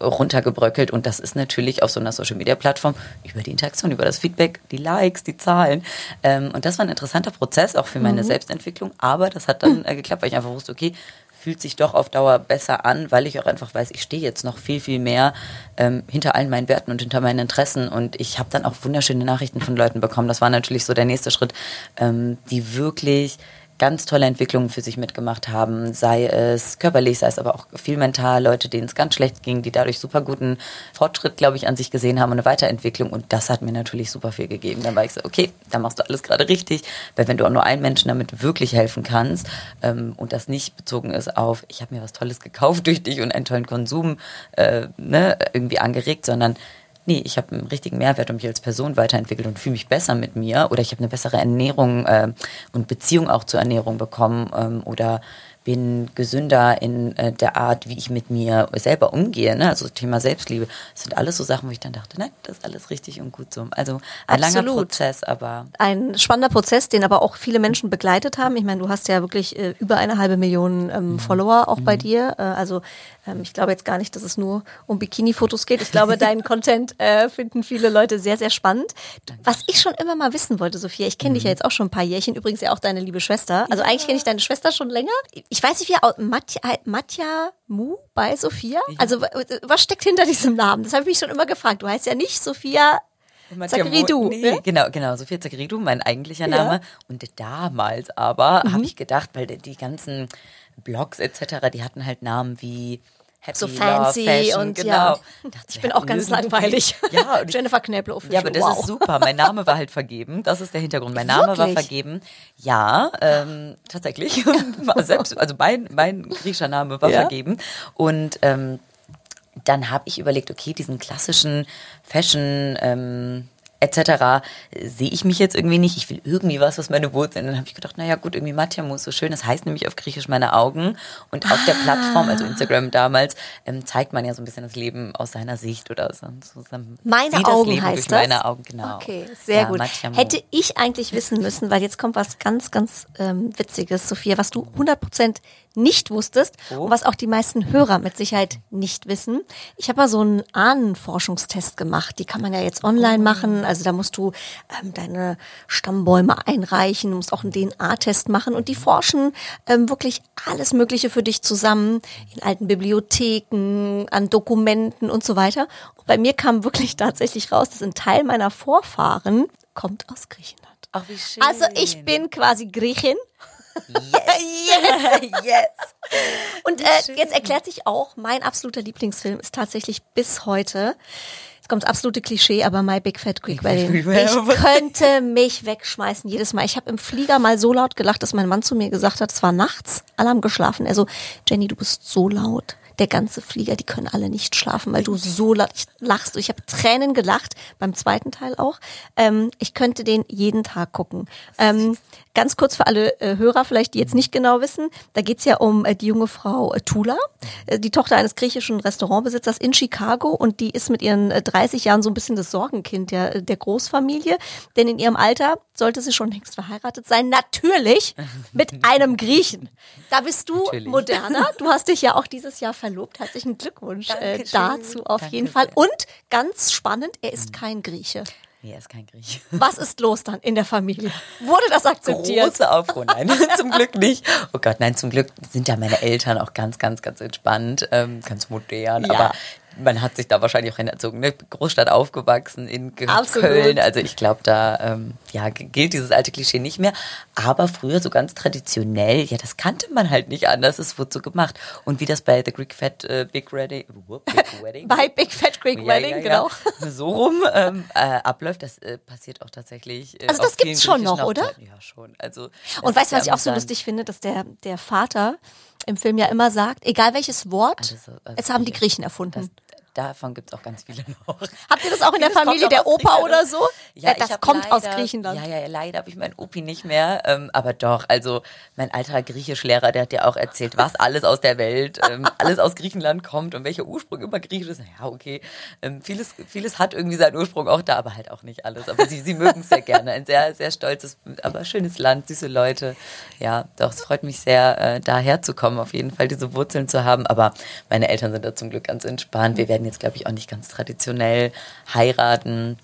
runtergebröckelt und das ist natürlich auf so einer Social Media Plattform über die Interaktion, über das Feedback, die Likes, die Zahlen ähm, und das war ein interessanter Prozess auch für meine mhm. Selbstentwicklung, aber das hat dann äh, geklappt, weil ich einfach wusste, okay, fühlt sich doch auf Dauer besser an, weil ich auch einfach weiß, ich stehe jetzt noch viel, viel mehr ähm, hinter allen meinen Werten und hinter meinen Interessen. Und ich habe dann auch wunderschöne Nachrichten von Leuten bekommen. Das war natürlich so der nächste Schritt, ähm, die wirklich ganz tolle Entwicklungen für sich mitgemacht haben, sei es körperlich, sei es aber auch viel mental, Leute, denen es ganz schlecht ging, die dadurch super guten Fortschritt, glaube ich, an sich gesehen haben und eine Weiterentwicklung und das hat mir natürlich super viel gegeben. Dann war ich so, okay, da machst du alles gerade richtig, weil wenn du auch nur einen Menschen damit wirklich helfen kannst ähm, und das nicht bezogen ist auf, ich habe mir was Tolles gekauft [laughs] durch dich und einen tollen Konsum äh, ne, irgendwie angeregt, sondern nee, ich habe einen richtigen Mehrwert und mich als Person weiterentwickelt und fühle mich besser mit mir oder ich habe eine bessere Ernährung äh, und Beziehung auch zur Ernährung bekommen ähm, oder bin gesünder in äh, der Art, wie ich mit mir selber umgehe. Ne? Also Thema Selbstliebe. Das sind alles so Sachen, wo ich dann dachte, nein, das ist alles richtig und gut so. Also ein Absolut. langer Prozess, aber. Ein spannender Prozess, den aber auch viele Menschen begleitet haben. Ich meine, du hast ja wirklich äh, über eine halbe Million ähm, mhm. Follower auch mhm. bei dir. Äh, also ähm, ich glaube jetzt gar nicht, dass es nur um Bikini-Fotos geht. Ich glaube, deinen [laughs] Content äh, finden viele Leute sehr, sehr spannend. Was ich schon immer mal wissen wollte, Sophia, ich kenne mhm. dich ja jetzt auch schon ein paar Jährchen, übrigens ja auch deine liebe Schwester. Also ja. eigentlich kenne ich deine Schwester schon länger ich weiß nicht, wie Matja, Matja Mu bei Sophia? Ja. Also was steckt hinter diesem Namen? Das habe ich mich schon immer gefragt. Du heißt ja nicht Sophia Zakaridou. Nee, ne? Genau, genau, Sophia Zakaridou, mein eigentlicher Name. Ja. Und damals aber mhm. habe ich gedacht, weil die ganzen Blogs etc., die hatten halt Namen wie Happy so fancy Fashion, und genau. ja. Ich bin auch ganz langweilig. Ja, Jennifer Knäble Ja, aber das wow. ist super. Mein Name war halt vergeben. Das ist der Hintergrund. Mein Name Wirklich? war vergeben. Ja, ähm, tatsächlich. [laughs] Selbst, also mein, mein griechischer Name war ja? vergeben. Und ähm, dann habe ich überlegt, okay, diesen klassischen Fashion ähm, etc. sehe ich mich jetzt irgendwie nicht. Ich will irgendwie was, was meine Wurzeln. Dann habe ich gedacht, naja gut, irgendwie Matjamus, so schön. Das heißt nämlich auf Griechisch meine Augen. Und auf der Plattform, also Instagram damals, ähm, zeigt man ja so ein bisschen das Leben aus seiner Sicht oder so. so meine Augen Leben heißt das? Meine Augen, genau. Okay, sehr ja, gut. Matjamu. Hätte ich eigentlich wissen müssen, weil jetzt kommt was ganz, ganz ähm, Witziges, Sophia, was du 100 Prozent nicht wusstest oh. und was auch die meisten Hörer mit Sicherheit nicht wissen. Ich habe mal so einen Ahnenforschungstest gemacht. Die kann man ja jetzt online oh. machen. Also da musst du ähm, deine Stammbäume einreichen, du musst auch einen DNA-Test machen und die forschen ähm, wirklich alles Mögliche für dich zusammen in alten Bibliotheken, an Dokumenten und so weiter. Und bei mir kam wirklich [laughs] tatsächlich raus, dass ein Teil meiner Vorfahren kommt aus Griechenland. Ach, wie schön. Also ich bin quasi Griechin. Yes. [laughs] yes. [laughs] yes. Und äh, jetzt erklärt sich auch, mein absoluter Lieblingsfilm ist tatsächlich bis heute. Kommt das absolute Klischee, aber My Big Fat Greek Wedding. Ich könnte mich wegschmeißen jedes Mal. Ich habe im Flieger mal so laut gelacht, dass mein Mann zu mir gesagt hat, es war nachts, alle haben geschlafen. Er so, Jenny, du bist so laut der ganze Flieger, die können alle nicht schlafen, weil du so lachst. Ich habe Tränen gelacht, beim zweiten Teil auch. Ähm, ich könnte den jeden Tag gucken. Ähm, ganz kurz für alle äh, Hörer vielleicht, die jetzt nicht genau wissen, da geht's ja um äh, die junge Frau äh, Tula, äh, die Tochter eines griechischen Restaurantbesitzers in Chicago und die ist mit ihren 30 äh, Jahren so ein bisschen das Sorgenkind der, der Großfamilie, denn in ihrem Alter sollte sie schon längst verheiratet sein, natürlich mit einem Griechen. Da bist du natürlich. moderner. Du hast dich ja auch dieses Jahr verlobt. Herzlichen Glückwunsch äh, dazu auf Danke jeden Fall. Und ganz spannend, er ist kein Grieche. Nee, er ist kein Grieche. Was ist los dann in der Familie? Wurde das akzeptiert? Große Aufruhr, nein, [laughs] zum Glück nicht. Oh Gott, nein, zum Glück sind ja meine Eltern auch ganz, ganz, ganz entspannt, ähm, ganz modern. Ja. Aber man hat sich da wahrscheinlich auch hinerzogen, ne? Großstadt aufgewachsen in Absolut. Köln. Also ich glaube, da ähm, ja, gilt dieses alte Klischee nicht mehr. Aber früher so ganz traditionell, ja, das kannte man halt nicht anders. Es wurde so gemacht. Und wie das bei The Greek Fat äh, Big, Ready, whoop, Big Wedding. bei Big Fat Greek ja, Wedding, ja, ja, genau. [laughs] So rum ähm, äh, abläuft, das äh, passiert auch tatsächlich. Äh, also das gibt's schon noch, oder? Ja, schon. Also, Und weißt du, was ich auch so lustig finde, dass der, der Vater im Film ja immer sagt, egal welches Wort, also, also es haben die Griechen erfunden. Davon gibt es auch ganz viele [laughs] noch. Habt ihr das auch in der Familie, der Opa oder so? Ja, das kommt leider, aus Griechenland. Ja, ja, leider habe ich meinen Opi nicht mehr. Ähm, aber doch, also mein alter Griechischlehrer, der hat dir auch erzählt, was alles aus der Welt, ähm, [laughs] alles aus Griechenland kommt und welcher Ursprung immer griechisch ist. Ja, okay. Ähm, vieles, vieles hat irgendwie seinen Ursprung auch da, aber halt auch nicht alles. Aber sie, sie mögen es sehr gerne. Ein sehr, sehr stolzes, aber schönes Land, süße Leute. Ja, doch, es freut mich sehr, äh, daher zu kommen, auf jeden Fall diese Wurzeln zu haben. Aber meine Eltern sind da zum Glück ganz entspannt. Wir werden werden jetzt, glaube ich, auch nicht ganz traditionell heiraten.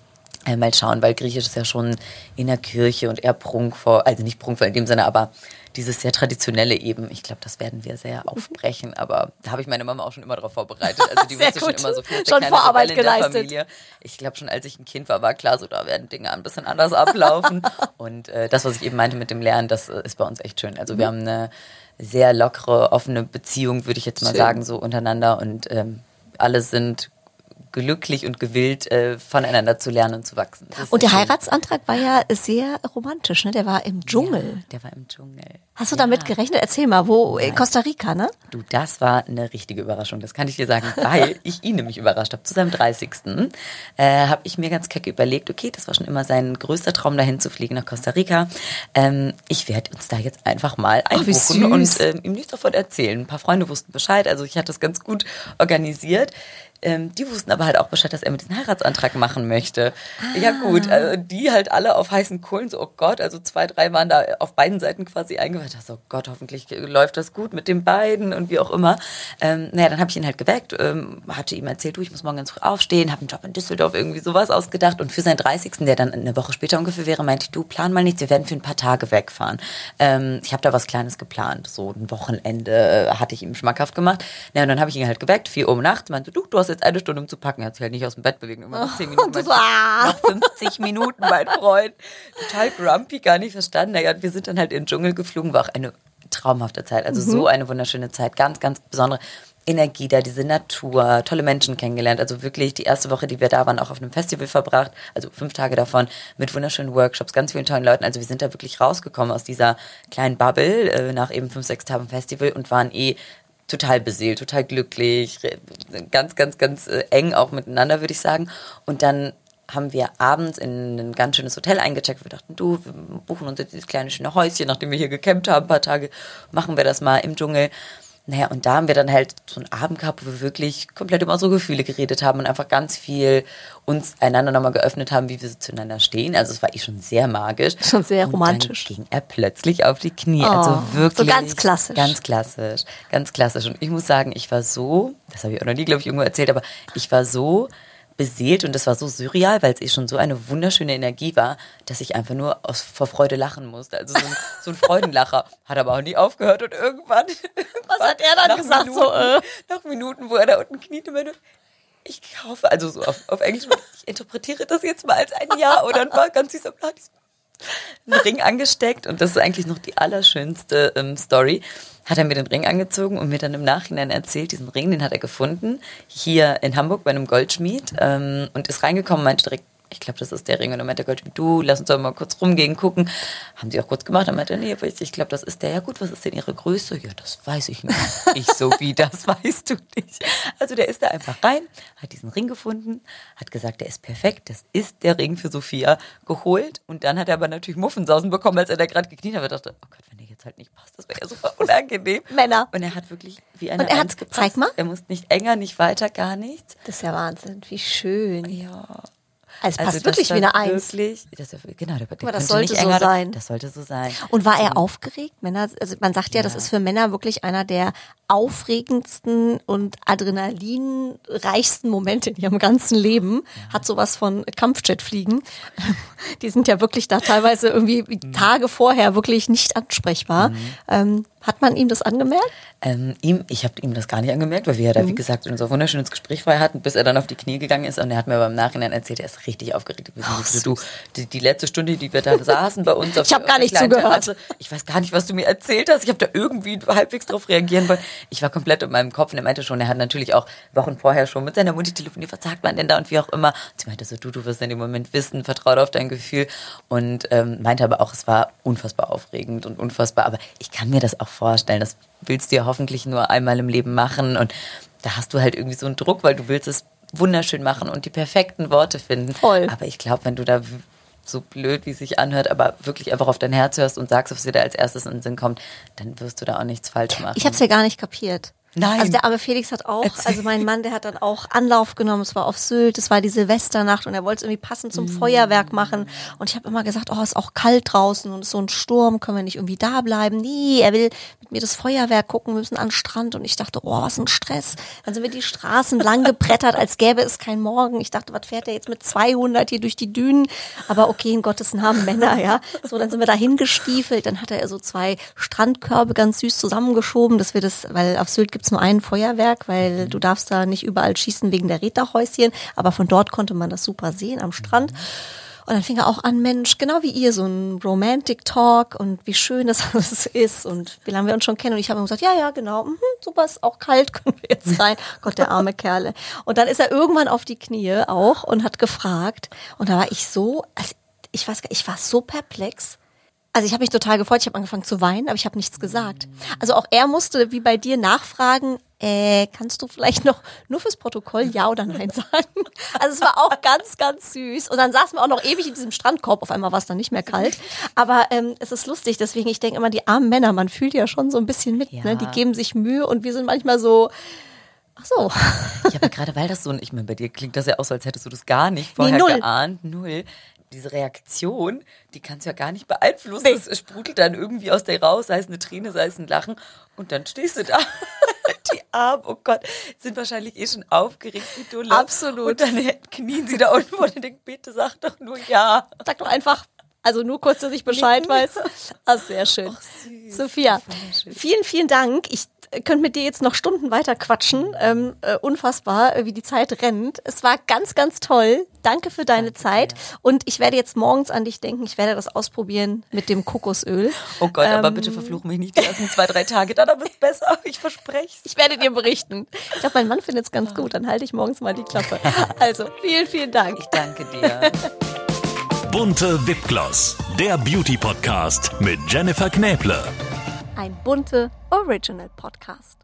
Äh, mal schauen, weil Griechisch ist ja schon in der Kirche und eher prunkvoll, also nicht prunkvoll in dem Sinne, aber dieses sehr traditionelle eben, ich glaube, das werden wir sehr aufbrechen, aber da habe ich meine Mama auch schon immer darauf vorbereitet. Also die [laughs] wusste schon immer so viel. Schon Vorarbeit geleistet. Familie. Ich glaube schon, als ich ein Kind war, war klar, so da werden Dinge ein bisschen anders ablaufen. [laughs] und äh, das, was ich eben meinte mit dem Lernen, das äh, ist bei uns echt schön. Also mhm. wir haben eine sehr lockere, offene Beziehung, würde ich jetzt mal schön. sagen, so untereinander und ähm, alle sind glücklich und gewillt, äh, voneinander zu lernen und zu wachsen. Und der Heiratsantrag war ja sehr romantisch, ne? Der war im Dschungel. Ja, der war im Dschungel. Hast du ja. damit gerechnet? Erzähl mal, wo? In Costa Rica, ne? Du, das war eine richtige Überraschung, das kann ich dir sagen, weil [laughs] ich ihn nämlich überrascht habe. Zu seinem 30. Äh, habe ich mir ganz keck überlegt, okay, das war schon immer sein größter Traum, dahin zu fliegen nach Costa Rica. Ähm, ich werde uns da jetzt einfach mal einbuchen Ach, und äh, ihm nichts davon erzählen. Ein paar Freunde wussten Bescheid, also ich hatte das ganz gut organisiert. Ähm, die wussten aber halt auch Bescheid, dass er mit diesem Heiratsantrag machen möchte. Ah. Ja gut, also die halt alle auf heißen Kohlen, so oh Gott, also zwei, drei waren da auf beiden Seiten quasi eingeweiht. So oh Gott, hoffentlich läuft das gut mit den beiden und wie auch immer. Ähm, naja, dann habe ich ihn halt geweckt, ähm, hatte ihm erzählt, du, ich muss morgen ganz früh aufstehen, habe einen Job in Düsseldorf, irgendwie sowas ausgedacht. Und für seinen 30., der dann eine Woche später ungefähr wäre, meinte ich, du, plan mal nichts, wir werden für ein paar Tage wegfahren. Ähm, ich habe da was Kleines geplant, so ein Wochenende hatte ich ihm schmackhaft gemacht. Naja, und dann habe ich ihn halt geweckt, vier Uhr nachts, meinte, du, du hast jetzt eine Stunde, um zu packen. Er hat sich halt nicht aus dem Bett bewegen. Immer noch 10 Minuten. so, ah. Noch 50 [laughs] Minuten, mein Freund. Total grumpy, gar nicht verstanden. Naja, wir sind dann halt in den Dschungel geflogen. War auch eine traumhafte Zeit. Also mhm. so eine wunderschöne Zeit. Ganz, ganz besondere. Energie da, diese Natur, tolle Menschen kennengelernt. Also wirklich die erste Woche, die wir da waren, auch auf einem Festival verbracht, also fünf Tage davon mit wunderschönen Workshops, ganz vielen tollen Leuten. Also wir sind da wirklich rausgekommen aus dieser kleinen Bubble äh, nach eben fünf, sechs Tagen Festival und waren eh total beseelt, total glücklich, ganz, ganz, ganz äh, eng auch miteinander, würde ich sagen. Und dann haben wir abends in ein ganz schönes Hotel eingecheckt. Wir dachten, du, wir buchen uns jetzt dieses kleine schöne Häuschen, nachdem wir hier gecampt haben, ein paar Tage, machen wir das mal im Dschungel. Naja, und da haben wir dann halt so einen Abend gehabt, wo wir wirklich komplett über unsere Gefühle geredet haben und einfach ganz viel uns einander nochmal geöffnet haben, wie wir so zueinander stehen. Also es war eh schon sehr magisch. Schon sehr und romantisch. Dann ging er plötzlich auf die Knie. Also oh, also wirklich. So ganz klassisch. Ganz klassisch. Ganz klassisch. Und ich muss sagen, ich war so, das habe ich auch noch nie, glaube ich, irgendwo erzählt, aber ich war so beseelt und das war so surreal, weil es eh schon so eine wunderschöne Energie war, dass ich einfach nur aus, vor Freude lachen musste. Also so ein, so ein Freudenlacher. Hat aber auch nie aufgehört und irgendwann. [laughs] Was hat er dann gesagt? Minuten, so, äh? Nach Minuten, wo er da unten kniete, meine, ich kaufe, also so auf, auf Englisch, ich interpretiere das jetzt mal als ein Ja oder ein war ganz süß am einen Ring angesteckt und das ist eigentlich noch die allerschönste ähm, Story. Hat er mir den Ring angezogen und mir dann im Nachhinein erzählt, diesen Ring, den hat er gefunden, hier in Hamburg bei einem Goldschmied ähm, und ist reingekommen meinte direkt, ich glaube, das ist der Ring. Und dann meinte der Goldtyp, du, lass uns doch mal kurz rumgehen, gucken. Haben sie auch kurz gemacht. Dann meinte er, nee, ich, glaube, das ist der. Ja gut, was ist denn ihre Größe? Ja, das weiß ich nicht. ich so, wie, das weißt du nicht. Also der ist da einfach rein, hat diesen Ring gefunden, hat gesagt, der ist perfekt, das ist der Ring für Sophia, geholt. Und dann hat er aber natürlich Muffensausen bekommen, als er da gerade gekniet hat. Er dachte, oh Gott, wenn der jetzt halt nicht passt, das wäre ja super unangenehm. Männer. Und er hat wirklich wie eine Und er hat- gepasst. zeig mal. Er muss nicht enger, nicht weiter, gar nichts. Das ist ja Wahnsinn, wie schön. Ja. Also, es passt das wirklich wie eine Eins. Wirklich, das, genau, der, der Aber das sollte nicht so enger, sein. Das sollte so sein. Und war er aufgeregt? Männer, also man sagt ja, das Ja. ist für Männer wirklich einer der aufregendsten und adrenalinreichsten Momente in ihrem ganzen Leben. Hat sowas von Kampfjetfliegen. [laughs] Die sind ja wirklich da teilweise irgendwie Mhm. Tage vorher wirklich nicht ansprechbar. Ähm, hat man ihm das angemerkt? Ähm, ihm, ich habe ihm das gar nicht angemerkt, weil wir ja da, Mhm. wie gesagt, unser wunderschönes Gespräch vorher hatten, bis er dann auf die Knie gegangen ist. Und er hat mir aber im Nachhinein erzählt, er ist richtig aufgeregt gewesen. Ach, du, die, die letzte Stunde, die wir da [laughs] saßen bei uns auf Ich hab der- gar nicht zugehört. Terrasse, ich weiß gar nicht, was du mir erzählt hast. Ich habe da irgendwie halbwegs drauf reagieren wollen. Ich war komplett in meinem Kopf und er meinte schon, er hat natürlich auch Wochen vorher schon mit seiner Mutti telefoniert, was sagt man denn da und wie auch immer. Und sie meinte so, du, du wirst in dem Moment wissen, vertraue auf dein Gefühl. Und ähm, meinte aber auch, es war unfassbar aufregend und unfassbar. Aber ich kann mir das auch vorstellen. Das willst du ja hoffentlich nur einmal im Leben machen. Und da hast du halt irgendwie so einen Druck, weil du willst es wunderschön machen und die perfekten Worte finden. Voll. Aber ich glaube, wenn du da so blöd, wie es sich anhört, aber wirklich einfach auf dein Herz hörst und sagst, was dir da als erstes in den Sinn kommt, dann wirst du da auch nichts falsch machen. Ich habe es ja gar nicht kapiert. Nein. Also der arme Felix hat auch, Erzähl. also mein Mann, der hat dann auch Anlauf genommen. Es war auf Sylt, es war die Silvesternacht und er wollte es irgendwie passend Mm. zum Feuerwerk machen. Und ich habe immer gesagt, oh, ist auch kalt draußen und es ist so ein Sturm, können wir nicht irgendwie da bleiben? Nee, er will mit mir das Feuerwerk gucken, wir müssen an den Strand. Und ich dachte, oh, was ein Stress. Dann sind wir die Straßen lang gebrettert, als gäbe es kein Morgen. Ich dachte, was fährt er jetzt mit 200 hier durch die Dünen? Aber okay, in Gottes Namen Männer, ja. So, dann sind wir da hingestiefelt. Dann hat er so zwei Strandkörbe ganz süß zusammengeschoben, dass wir das, weil auf Sylt gibt's nur ein Feuerwerk, weil du darfst da nicht überall schießen wegen der Räderhäuschen. Aber von dort konnte man das super sehen am Strand. Und dann fing er auch an, Mensch, genau wie ihr, so ein Romantic Talk und wie schön das [laughs] alles ist und wie lange wir uns schon kennen. Und ich habe ihm gesagt, ja, ja, genau, mhm, super, ist auch kalt, [laughs] können wir jetzt rein. Gott, der arme Kerle. Und dann ist er irgendwann auf die Knie auch und hat gefragt. Und da war ich so, also ich weiß gar ich war so perplex. Also ich habe mich total gefreut, ich habe angefangen zu weinen, aber ich habe nichts gesagt. Also auch er musste, wie bei dir, nachfragen, äh, kannst du vielleicht noch nur fürs Protokoll Ja oder Nein [laughs] sagen? Also es war auch ganz, ganz süß. Und dann saßen wir auch noch ewig in diesem Strandkorb, auf einmal war es dann nicht mehr kalt. Aber ähm, es ist lustig, deswegen, ich denke immer, die armen Männer, man fühlt ja schon so ein bisschen mit, Ja. ne? die geben sich Mühe und wir sind manchmal so, ach so. Ja, aber gerade weil das so, ich meine, bei dir klingt das ja auch so, als hättest du das gar nicht [laughs] vorher null. geahnt. Null. Diese Reaktion, die kannst du ja gar nicht beeinflussen. Nee. Es sprudelt dann irgendwie aus dir raus, sei es eine Träne, sei es ein Lachen. Und dann stehst du da. [laughs] Die Armen, oh Gott, sind wahrscheinlich eh schon aufgeregt wie du. Absolut. Und dann knien sie da unten und denken, bitte sag doch nur ja. Sag doch einfach, also nur kurz, dass ich Bescheid weiß. Ah, sehr schön. süß. Sophia, vielen, vielen Dank. Ich könnte mit dir jetzt noch Stunden weiter quatschen. Ähm, äh, unfassbar, äh, wie die Zeit rennt. Es war ganz, ganz toll. Danke für deine Zeit. Und ich werde jetzt morgens an dich denken. Ich werde das ausprobieren mit dem Kokosöl. Oh Gott, aber Ähm, bitte verfluch mich nicht die ersten zwei, drei Tage, dann wird es besser. Ich verspreche es. Ich werde dir berichten. Ich glaube, mein Mann findet es ganz gut. Dann halte ich morgens mal die Klappe. Also, vielen, vielen Dank. Ich danke dir. Bunte Wipgloss, der Beauty-Podcast mit Jennifer Knäble. Ein bunte Original Podcast.